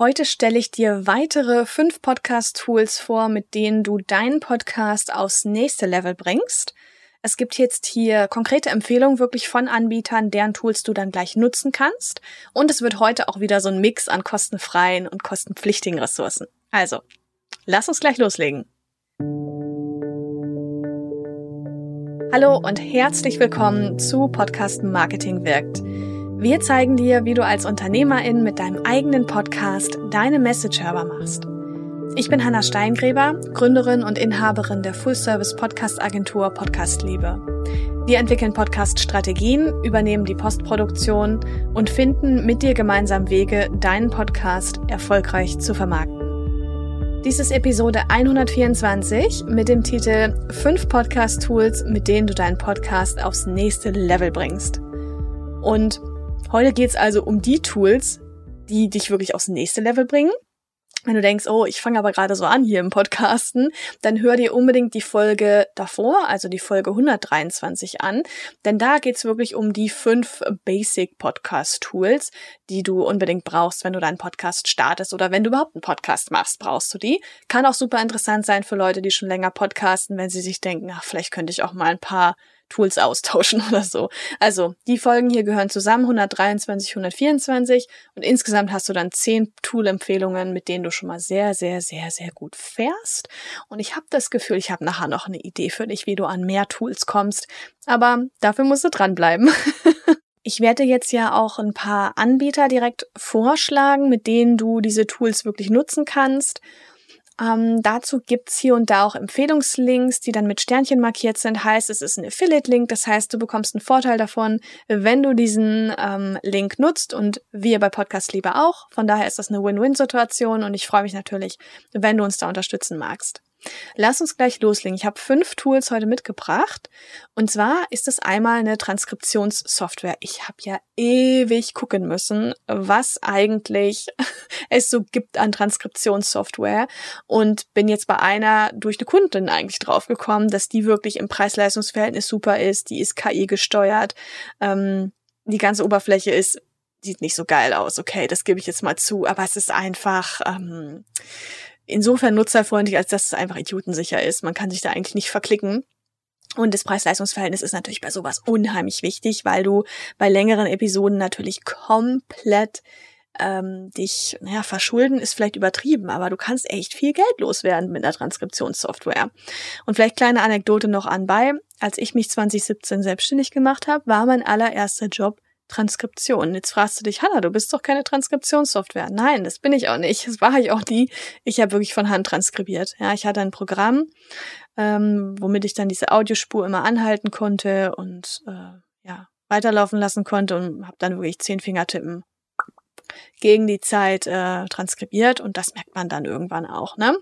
Heute stelle ich dir weitere fünf Podcast-Tools vor, mit denen du deinen Podcast aufs nächste Level bringst. Es gibt jetzt hier konkrete Empfehlungen wirklich von Anbietern, deren Tools du dann gleich nutzen kannst. Und es wird heute auch wieder so ein Mix an kostenfreien und kostenpflichtigen Ressourcen. Also, lass uns gleich loslegen. Hallo und herzlich willkommen zu Podcast Marketing wirkt. Wir zeigen dir, wie du als Unternehmerin mit deinem eigenen Podcast deine Message hörbar machst. Ich bin Hanna Steingräber, Gründerin und Inhaberin der Full-Service Podcast Agentur Podcast Liebe. Wir entwickeln Podcast-Strategien, übernehmen die Postproduktion und finden mit dir gemeinsam Wege, deinen Podcast erfolgreich zu vermarkten. Dies ist Episode 124 mit dem Titel 5 Podcast-Tools, mit denen du deinen Podcast aufs nächste Level bringst. Und Heute geht's also um die Tools, die dich wirklich aufs nächste Level bringen. Wenn du denkst, oh, ich fange aber gerade so an hier im Podcasten, dann hör dir unbedingt die Folge davor, also die Folge 123 an, denn da geht's wirklich um die fünf Basic Podcast Tools, die du unbedingt brauchst, wenn du deinen Podcast startest oder wenn du überhaupt einen Podcast machst, brauchst du die. Kann auch super interessant sein für Leute, die schon länger podcasten, wenn sie sich denken, ach, vielleicht könnte ich auch mal ein paar Tools austauschen oder so. Also, die Folgen hier gehören zusammen, 123, 124 und insgesamt hast du dann 10 Tool-Empfehlungen, mit denen du schon mal sehr, sehr, sehr, sehr gut fährst. Und ich habe das Gefühl, ich habe nachher noch eine Idee für dich, wie du an mehr Tools kommst, aber dafür musst du dranbleiben. Ich werde jetzt ja auch ein paar Anbieter direkt vorschlagen, mit denen du diese Tools wirklich nutzen kannst. Ähm, dazu gibt's hier und da auch Empfehlungslinks, die dann mit Sternchen markiert sind. Heißt, es ist ein Affiliate-Link. Das heißt, du bekommst einen Vorteil davon, wenn du diesen ähm, Link nutzt und wir bei Podcast lieber auch. Von daher ist das eine Win-Win-Situation und ich freue mich natürlich, wenn du uns da unterstützen magst. Lass uns gleich loslegen. Ich habe fünf Tools heute mitgebracht. Und zwar ist es einmal eine Transkriptionssoftware. Ich habe ja ewig gucken müssen, was eigentlich es so gibt an Transkriptionssoftware und bin jetzt bei einer durch eine Kundin eigentlich draufgekommen, dass die wirklich im Preis-Leistungs-Verhältnis super ist. Die ist KI gesteuert. Ähm, die ganze Oberfläche ist sieht nicht so geil aus. Okay, das gebe ich jetzt mal zu. Aber es ist einfach ähm, insofern nutzerfreundlich, als dass es einfach idiotensicher ist. Man kann sich da eigentlich nicht verklicken. Und das Preis-Leistungs-Verhältnis ist natürlich bei sowas unheimlich wichtig, weil du bei längeren Episoden natürlich komplett ähm, dich, naja, verschulden ist vielleicht übertrieben, aber du kannst echt viel Geld loswerden mit einer Transkriptionssoftware. Und vielleicht kleine Anekdote noch anbei. Als ich mich 2017 selbstständig gemacht habe, war mein allererster Job Transkription. Jetzt fragst du dich, Hanna, du bist doch keine Transkriptionssoftware. Nein, das bin ich auch nicht. Das war ich auch nie. Ich habe wirklich von Hand transkribiert. Ja, ich hatte ein Programm, ähm, womit ich dann diese Audiospur immer anhalten konnte und äh, ja weiterlaufen lassen konnte und habe dann wirklich zehn Fingertippen gegen die Zeit äh, transkribiert und das merkt man dann irgendwann auch, ne?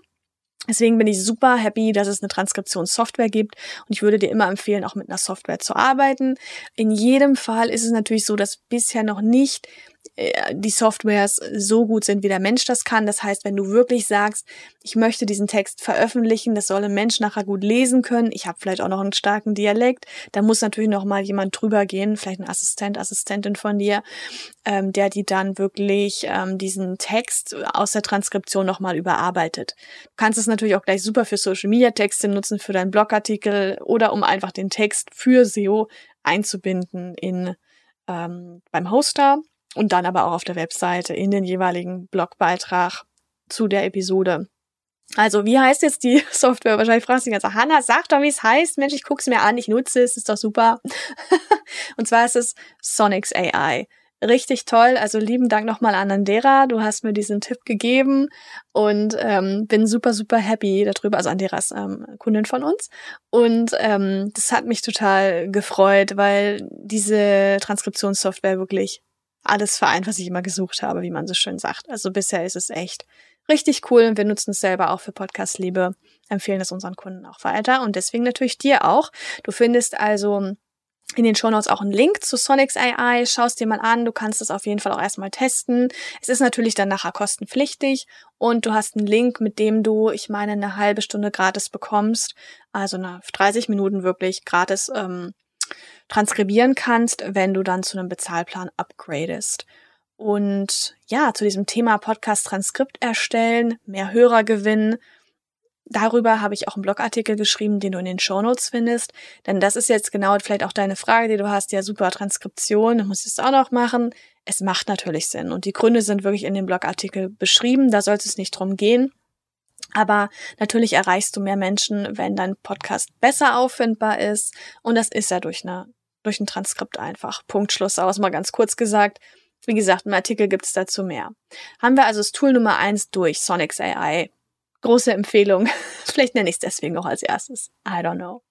Deswegen bin ich super happy, dass es eine Transkriptionssoftware gibt und ich würde dir immer empfehlen, auch mit einer Software zu arbeiten. In jedem Fall ist es natürlich so, dass bisher noch nicht die Softwares so gut sind, wie der Mensch das kann. Das heißt, wenn du wirklich sagst, ich möchte diesen Text veröffentlichen, das soll ein Mensch nachher gut lesen können, ich habe vielleicht auch noch einen starken Dialekt, da muss natürlich noch mal jemand drüber gehen, vielleicht ein Assistent, Assistentin von dir, ähm, der die dann wirklich ähm, diesen Text aus der Transkription noch mal überarbeitet. Du kannst es natürlich auch gleich super für Social Media Texte nutzen, für deinen Blogartikel oder um einfach den Text für SEO einzubinden in ähm, beim Hoster und dann aber auch auf der Webseite in den jeweiligen Blogbeitrag zu der Episode. Also, wie heißt jetzt die Software? Wahrscheinlich fragst du dich ganz, Hanna, sag doch, wie es heißt. Mensch, ich guck's mir an, ich nutze es, ist doch super. und zwar ist es Sonics AI. Richtig toll. Also lieben Dank nochmal an Andera. Du hast mir diesen Tipp gegeben und ähm, bin super, super happy darüber. Also Andera ist ähm, Kundin von uns. Und ähm, das hat mich total gefreut, weil diese Transkriptionssoftware wirklich alles vereint, was ich immer gesucht habe, wie man so schön sagt. Also bisher ist es echt richtig cool und wir nutzen es selber auch für Podcast Liebe, empfehlen es unseren Kunden auch weiter und deswegen natürlich dir auch. Du findest also in den Shownotes auch einen Link zu Sonics AI. Schaust dir mal an. Du kannst es auf jeden Fall auch erstmal testen. Es ist natürlich dann nachher kostenpflichtig und du hast einen Link, mit dem du, ich meine, eine halbe Stunde gratis bekommst. Also eine 30 Minuten wirklich gratis ähm, transkribieren kannst, wenn du dann zu einem Bezahlplan upgradest. Und ja, zu diesem Thema Podcast-Transkript erstellen, mehr Hörer gewinnen. Darüber habe ich auch einen Blogartikel geschrieben, den du in den Show Notes findest. Denn das ist jetzt genau vielleicht auch deine Frage, die du hast. Ja, super Transkription, muss ich es auch noch machen? Es macht natürlich Sinn. Und die Gründe sind wirklich in dem Blogartikel beschrieben. Da sollte es nicht drum gehen. Aber natürlich erreichst du mehr Menschen, wenn dein Podcast besser auffindbar ist. Und das ist ja durch eine, durch ein Transkript einfach. Punkt Schluss aus, mal ganz kurz gesagt. Wie gesagt, im Artikel gibt es dazu mehr. Haben wir also das Tool Nummer eins durch, Sonics AI. Große Empfehlung. Vielleicht nenne ich es deswegen noch als erstes. I don't know.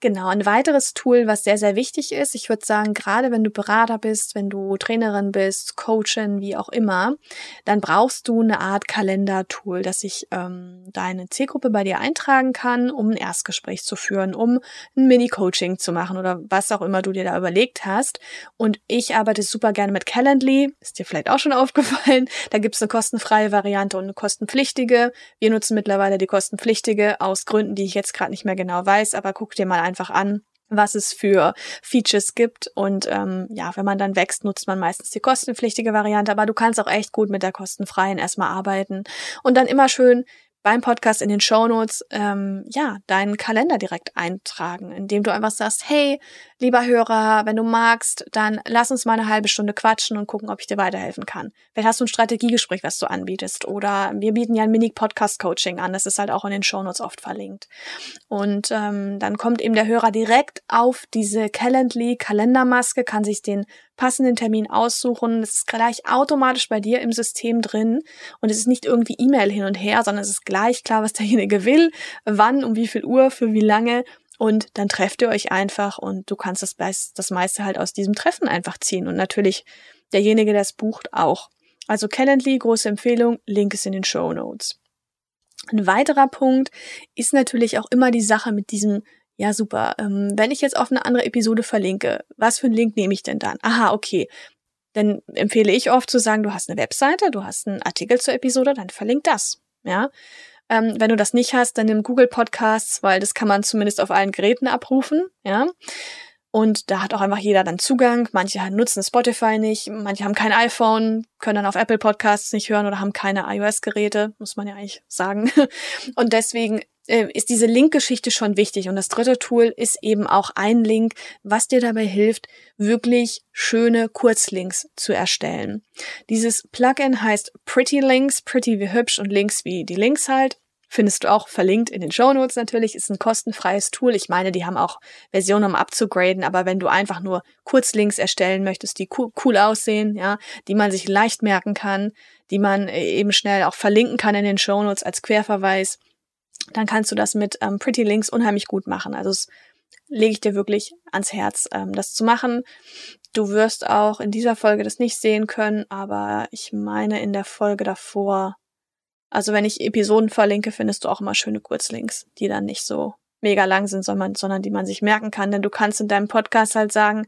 Genau, ein weiteres Tool, was sehr, sehr wichtig ist, ich würde sagen, gerade wenn du Berater bist, wenn du Trainerin bist, Coachin, wie auch immer, dann brauchst du eine Art Kalendertool, dass ich ähm, deine Zielgruppe bei dir eintragen kann, um ein Erstgespräch zu führen, um ein Mini-Coaching zu machen oder was auch immer du dir da überlegt hast. Und ich arbeite super gerne mit Calendly, ist dir vielleicht auch schon aufgefallen. Da gibt's eine kostenfreie Variante und eine kostenpflichtige. Wir nutzen mittlerweile die kostenpflichtige aus Gründen, die ich jetzt gerade nicht mehr genau weiß, aber guck dir mal einfach an, was es für Features gibt. Und ähm, ja, wenn man dann wächst, nutzt man meistens die kostenpflichtige Variante, aber du kannst auch echt gut mit der kostenfreien erstmal arbeiten. Und dann immer schön beim Podcast in den Shownotes ähm, ja deinen Kalender direkt eintragen, indem du einfach sagst, hey, lieber Hörer, wenn du magst, dann lass uns mal eine halbe Stunde quatschen und gucken, ob ich dir weiterhelfen kann. Vielleicht hast du ein Strategiegespräch, was du anbietest, oder wir bieten ja ein Mini-Podcast-Coaching an, das ist halt auch in den Shownotes oft verlinkt. Und ähm, dann kommt eben der Hörer direkt auf diese Calendly-Kalendermaske, kann sich den passenden Termin aussuchen. Es ist gleich automatisch bei dir im System drin und es ist nicht irgendwie E-Mail hin und her, sondern es ist gleich klar, was derjenige will, wann, um wie viel Uhr, für wie lange und dann trefft ihr euch einfach und du kannst das, das meiste halt aus diesem Treffen einfach ziehen und natürlich derjenige, der es bucht, auch. Also Calendly, große Empfehlung, Link ist in den Show Notes. Ein weiterer Punkt ist natürlich auch immer die Sache mit diesem ja, super. Ähm, wenn ich jetzt auf eine andere Episode verlinke, was für einen Link nehme ich denn dann? Aha, okay. Dann empfehle ich oft zu sagen, du hast eine Webseite, du hast einen Artikel zur Episode, dann verlink das. Ja. Ähm, wenn du das nicht hast, dann nimm Google Podcasts, weil das kann man zumindest auf allen Geräten abrufen. Ja. Und da hat auch einfach jeder dann Zugang. Manche nutzen Spotify nicht, manche haben kein iPhone, können dann auf Apple Podcasts nicht hören oder haben keine iOS-Geräte, muss man ja eigentlich sagen. Und deswegen äh, ist diese Link-Geschichte schon wichtig. Und das dritte Tool ist eben auch ein Link, was dir dabei hilft, wirklich schöne Kurzlinks zu erstellen. Dieses Plugin heißt Pretty Links, Pretty wie hübsch und Links wie die Links halt. Findest du auch verlinkt in den Show Notes natürlich. Ist ein kostenfreies Tool. Ich meine, die haben auch Versionen, um abzugraden, aber wenn du einfach nur Kurzlinks erstellen möchtest, die cool aussehen, ja, die man sich leicht merken kann, die man äh, eben schnell auch verlinken kann in den Show Notes als Querverweis, dann kannst du das mit ähm, Pretty Links unheimlich gut machen. Also es lege ich dir wirklich ans Herz, ähm, das zu machen. Du wirst auch in dieser Folge das nicht sehen können, aber ich meine in der Folge davor also wenn ich Episoden verlinke, findest du auch immer schöne Kurzlinks, die dann nicht so mega lang sind, sondern, die man sich merken kann. Denn du kannst in deinem Podcast halt sagen,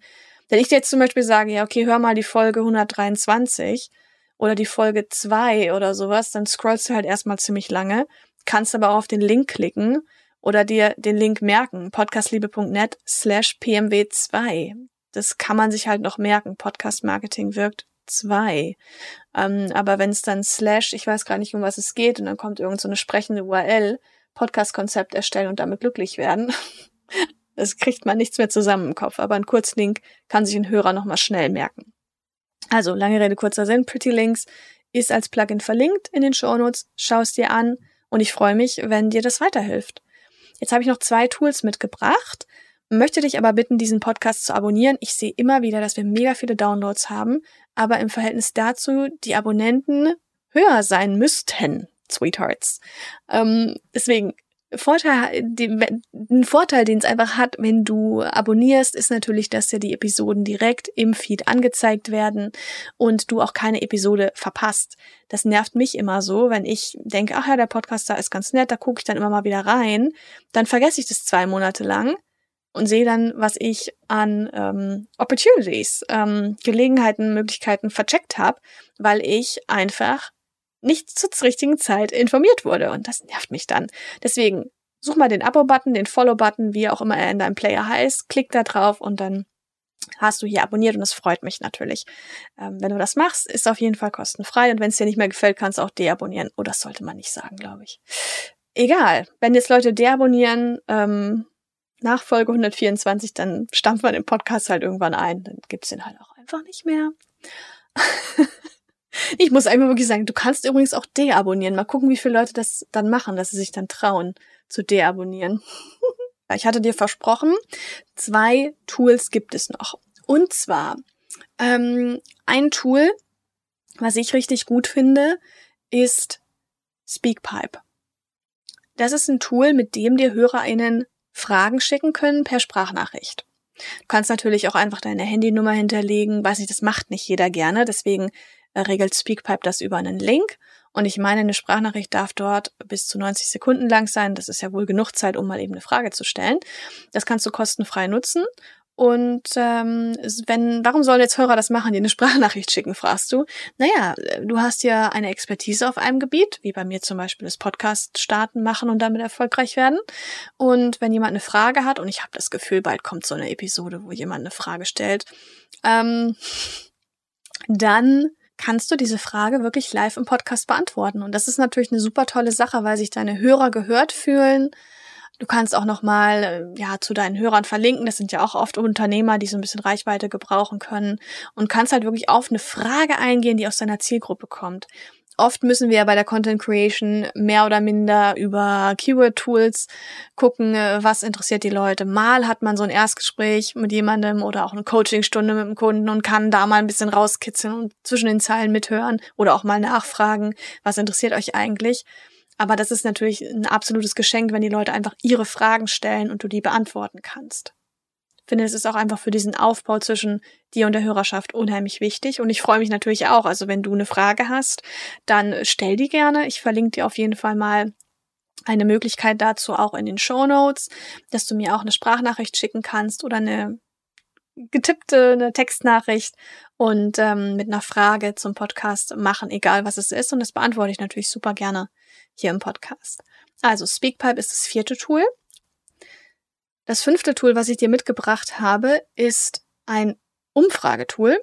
wenn ich dir jetzt zum Beispiel sage, ja, okay, hör mal die Folge 123 oder die Folge 2 oder sowas, dann scrollst du halt erstmal ziemlich lange, kannst aber auch auf den Link klicken oder dir den Link merken, podcastliebe.net slash pmw2. Das kann man sich halt noch merken. Podcast Marketing wirkt zwei. Ähm, aber wenn es dann slash, ich weiß gar nicht, um was es geht, und dann kommt irgend so eine sprechende URL, Podcast-Konzept erstellen und damit glücklich werden. Das kriegt man nichts mehr zusammen im Kopf, aber ein Kurzlink kann sich ein Hörer nochmal schnell merken. Also, lange Rede, kurzer Sinn, Pretty Links ist als Plugin verlinkt in den Shownotes. Schau es dir an und ich freue mich, wenn dir das weiterhilft. Jetzt habe ich noch zwei Tools mitgebracht möchte dich aber bitten, diesen Podcast zu abonnieren. Ich sehe immer wieder, dass wir mega viele Downloads haben, aber im Verhältnis dazu die Abonnenten höher sein müssten. Sweethearts. Ähm, deswegen, Vorteil, die, ein Vorteil, den es einfach hat, wenn du abonnierst, ist natürlich, dass dir die Episoden direkt im Feed angezeigt werden und du auch keine Episode verpasst. Das nervt mich immer so, wenn ich denke, ach ja, der Podcast da ist ganz nett, da gucke ich dann immer mal wieder rein, dann vergesse ich das zwei Monate lang und sehe dann, was ich an ähm, Opportunities, ähm, Gelegenheiten, Möglichkeiten vercheckt habe, weil ich einfach nicht zur richtigen Zeit informiert wurde. Und das nervt mich dann. Deswegen such mal den Abo-Button, den Follow-Button, wie auch immer er in deinem Player heißt, klick da drauf und dann hast du hier abonniert und das freut mich natürlich. Ähm, wenn du das machst, ist auf jeden Fall kostenfrei und wenn es dir nicht mehr gefällt, kannst du auch deabonnieren. Oh, das sollte man nicht sagen, glaube ich. Egal, wenn jetzt Leute deabonnieren, ähm, nach Folge 124, dann stampft man den Podcast halt irgendwann ein. Dann gibt's den halt auch einfach nicht mehr. ich muss einfach wirklich sagen, du kannst übrigens auch deabonnieren. Mal gucken, wie viele Leute das dann machen, dass sie sich dann trauen zu deabonnieren. ich hatte dir versprochen, zwei Tools gibt es noch. Und zwar ähm, ein Tool, was ich richtig gut finde, ist Speakpipe. Das ist ein Tool, mit dem dir HörerInnen Fragen schicken können per Sprachnachricht. Du kannst natürlich auch einfach deine Handynummer hinterlegen. Weiß nicht, das macht nicht jeder gerne. Deswegen äh, regelt Speakpipe das über einen Link. Und ich meine, eine Sprachnachricht darf dort bis zu 90 Sekunden lang sein. Das ist ja wohl genug Zeit, um mal eben eine Frage zu stellen. Das kannst du kostenfrei nutzen. Und ähm, wenn, warum sollen jetzt Hörer das machen, die eine Sprachnachricht schicken, fragst du? Naja, du hast ja eine Expertise auf einem Gebiet, wie bei mir zum Beispiel das Podcast starten, machen und damit erfolgreich werden. Und wenn jemand eine Frage hat, und ich habe das Gefühl, bald kommt so eine Episode, wo jemand eine Frage stellt, ähm, dann kannst du diese Frage wirklich live im Podcast beantworten. Und das ist natürlich eine super tolle Sache, weil sich deine Hörer gehört fühlen Du kannst auch nochmal äh, ja, zu deinen Hörern verlinken. Das sind ja auch oft Unternehmer, die so ein bisschen Reichweite gebrauchen können. Und kannst halt wirklich auf eine Frage eingehen, die aus deiner Zielgruppe kommt. Oft müssen wir ja bei der Content Creation mehr oder minder über Keyword-Tools gucken, äh, was interessiert die Leute. Mal hat man so ein Erstgespräch mit jemandem oder auch eine Coachingstunde mit dem Kunden und kann da mal ein bisschen rauskitzeln und zwischen den Zeilen mithören oder auch mal nachfragen, was interessiert euch eigentlich. Aber das ist natürlich ein absolutes Geschenk, wenn die Leute einfach ihre Fragen stellen und du die beantworten kannst. Ich finde, es ist auch einfach für diesen Aufbau zwischen dir und der Hörerschaft unheimlich wichtig. Und ich freue mich natürlich auch. Also wenn du eine Frage hast, dann stell die gerne. Ich verlinke dir auf jeden Fall mal eine Möglichkeit dazu auch in den Show Notes, dass du mir auch eine Sprachnachricht schicken kannst oder eine getippte, eine Textnachricht und ähm, mit einer Frage zum Podcast machen, egal was es ist. Und das beantworte ich natürlich super gerne hier im Podcast. Also Speakpipe ist das vierte Tool. Das fünfte Tool, was ich dir mitgebracht habe, ist ein Umfragetool.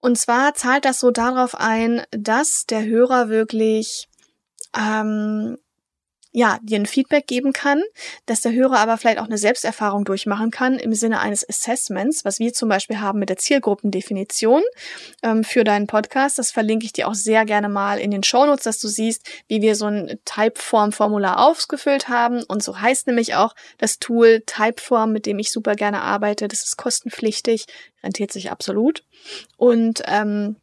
Und zwar zahlt das so darauf ein, dass der Hörer wirklich ähm, ja, dir ein Feedback geben kann, dass der Hörer aber vielleicht auch eine Selbsterfahrung durchmachen kann im Sinne eines Assessments, was wir zum Beispiel haben mit der Zielgruppendefinition ähm, für deinen Podcast. Das verlinke ich dir auch sehr gerne mal in den Shownotes, dass du siehst, wie wir so ein Typeform-Formular ausgefüllt haben. Und so heißt nämlich auch das Tool Typeform, mit dem ich super gerne arbeite. Das ist kostenpflichtig, rentiert sich absolut. Und ähm,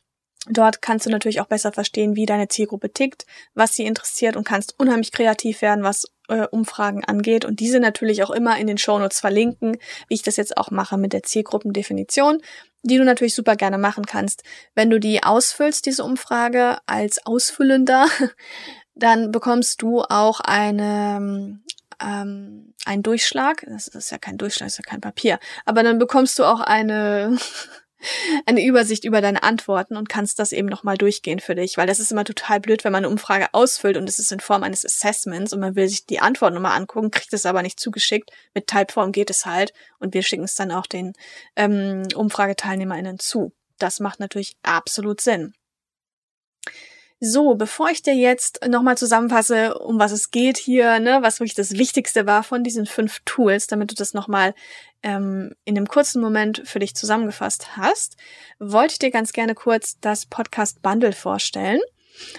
Dort kannst du natürlich auch besser verstehen, wie deine Zielgruppe tickt, was sie interessiert und kannst unheimlich kreativ werden, was äh, Umfragen angeht und diese natürlich auch immer in den Shownotes verlinken, wie ich das jetzt auch mache mit der Zielgruppendefinition, die du natürlich super gerne machen kannst. Wenn du die ausfüllst, diese Umfrage als Ausfüllender, dann bekommst du auch eine ähm, einen Durchschlag. Das ist ja kein Durchschlag, das ist ja kein Papier. Aber dann bekommst du auch eine eine Übersicht über deine Antworten und kannst das eben nochmal durchgehen für dich, weil das ist immer total blöd, wenn man eine Umfrage ausfüllt und es ist in Form eines Assessments und man will sich die Antwort nochmal angucken, kriegt es aber nicht zugeschickt. Mit Typeform geht es halt und wir schicken es dann auch den ähm, UmfrageteilnehmerInnen zu. Das macht natürlich absolut Sinn. So, bevor ich dir jetzt nochmal zusammenfasse, um was es geht hier, ne, was wirklich das Wichtigste war von diesen fünf Tools, damit du das nochmal ähm, in einem kurzen Moment für dich zusammengefasst hast, wollte ich dir ganz gerne kurz das Podcast Bundle vorstellen.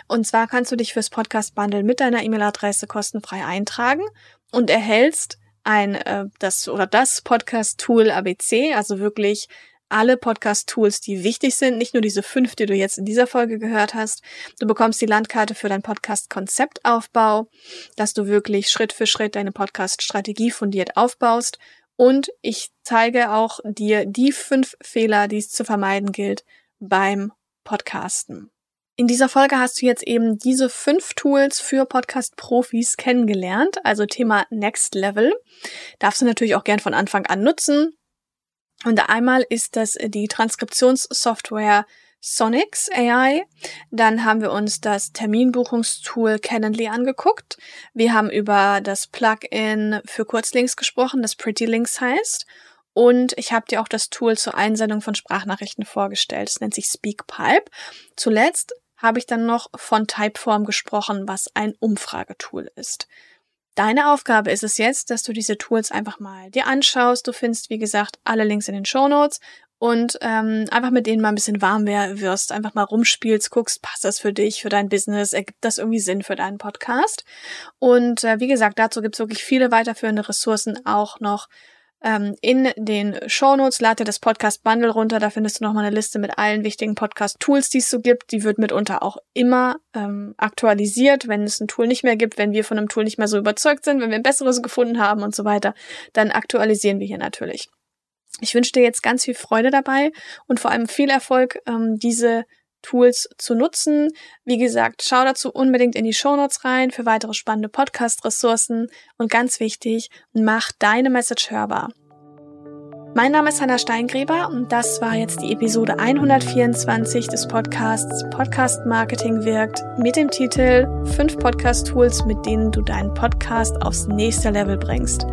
Und zwar kannst du dich fürs Podcast Bundle mit deiner E-Mail-Adresse kostenfrei eintragen und erhältst ein äh, das oder das Podcast Tool ABC, also wirklich alle Podcast-Tools, die wichtig sind, nicht nur diese fünf, die du jetzt in dieser Folge gehört hast. Du bekommst die Landkarte für deinen Podcast-Konzeptaufbau, dass du wirklich Schritt für Schritt deine Podcast-Strategie fundiert aufbaust. Und ich zeige auch dir die fünf Fehler, die es zu vermeiden gilt beim Podcasten. In dieser Folge hast du jetzt eben diese fünf Tools für Podcast-Profis kennengelernt, also Thema Next Level. Darfst du natürlich auch gern von Anfang an nutzen. Und einmal ist das die Transkriptionssoftware Sonics AI. Dann haben wir uns das Terminbuchungstool Calendly angeguckt. Wir haben über das Plugin für Kurzlinks gesprochen, das Pretty Links heißt. Und ich habe dir auch das Tool zur Einsendung von Sprachnachrichten vorgestellt. Es nennt sich SpeakPipe. Zuletzt habe ich dann noch von Typeform gesprochen, was ein Umfragetool ist. Deine Aufgabe ist es jetzt, dass du diese Tools einfach mal dir anschaust. Du findest, wie gesagt, alle Links in den Show Notes und ähm, einfach mit denen mal ein bisschen warm wirst, einfach mal rumspielst, guckst, passt das für dich, für dein Business, ergibt das irgendwie Sinn für deinen Podcast. Und äh, wie gesagt, dazu gibt's wirklich viele weiterführende Ressourcen auch noch ähm, in den Shownotes. Lade dir das Podcast Bundle runter, da findest du nochmal eine Liste mit allen wichtigen Podcast-Tools, die es so gibt. Die wird mitunter auch immer ähm, aktualisiert, wenn es ein Tool nicht mehr gibt, wenn wir von einem Tool nicht mehr so überzeugt sind, wenn wir ein besseres gefunden haben und so weiter, dann aktualisieren wir hier natürlich. Ich wünsche dir jetzt ganz viel Freude dabei und vor allem viel Erfolg, ähm, diese Tools zu nutzen. Wie gesagt, schau dazu unbedingt in die Shownotes rein für weitere spannende Podcast-Ressourcen und ganz wichtig, mach deine Message hörbar. Mein Name ist Hanna Steingräber und das war jetzt die Episode 124 des Podcasts Podcast Marketing wirkt mit dem Titel 5 Podcast Tools, mit denen du deinen Podcast aufs nächste Level bringst.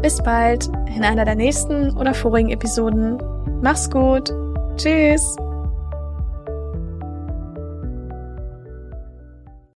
Bis bald in einer der nächsten oder vorigen Episoden. Mach's gut. Tschüss.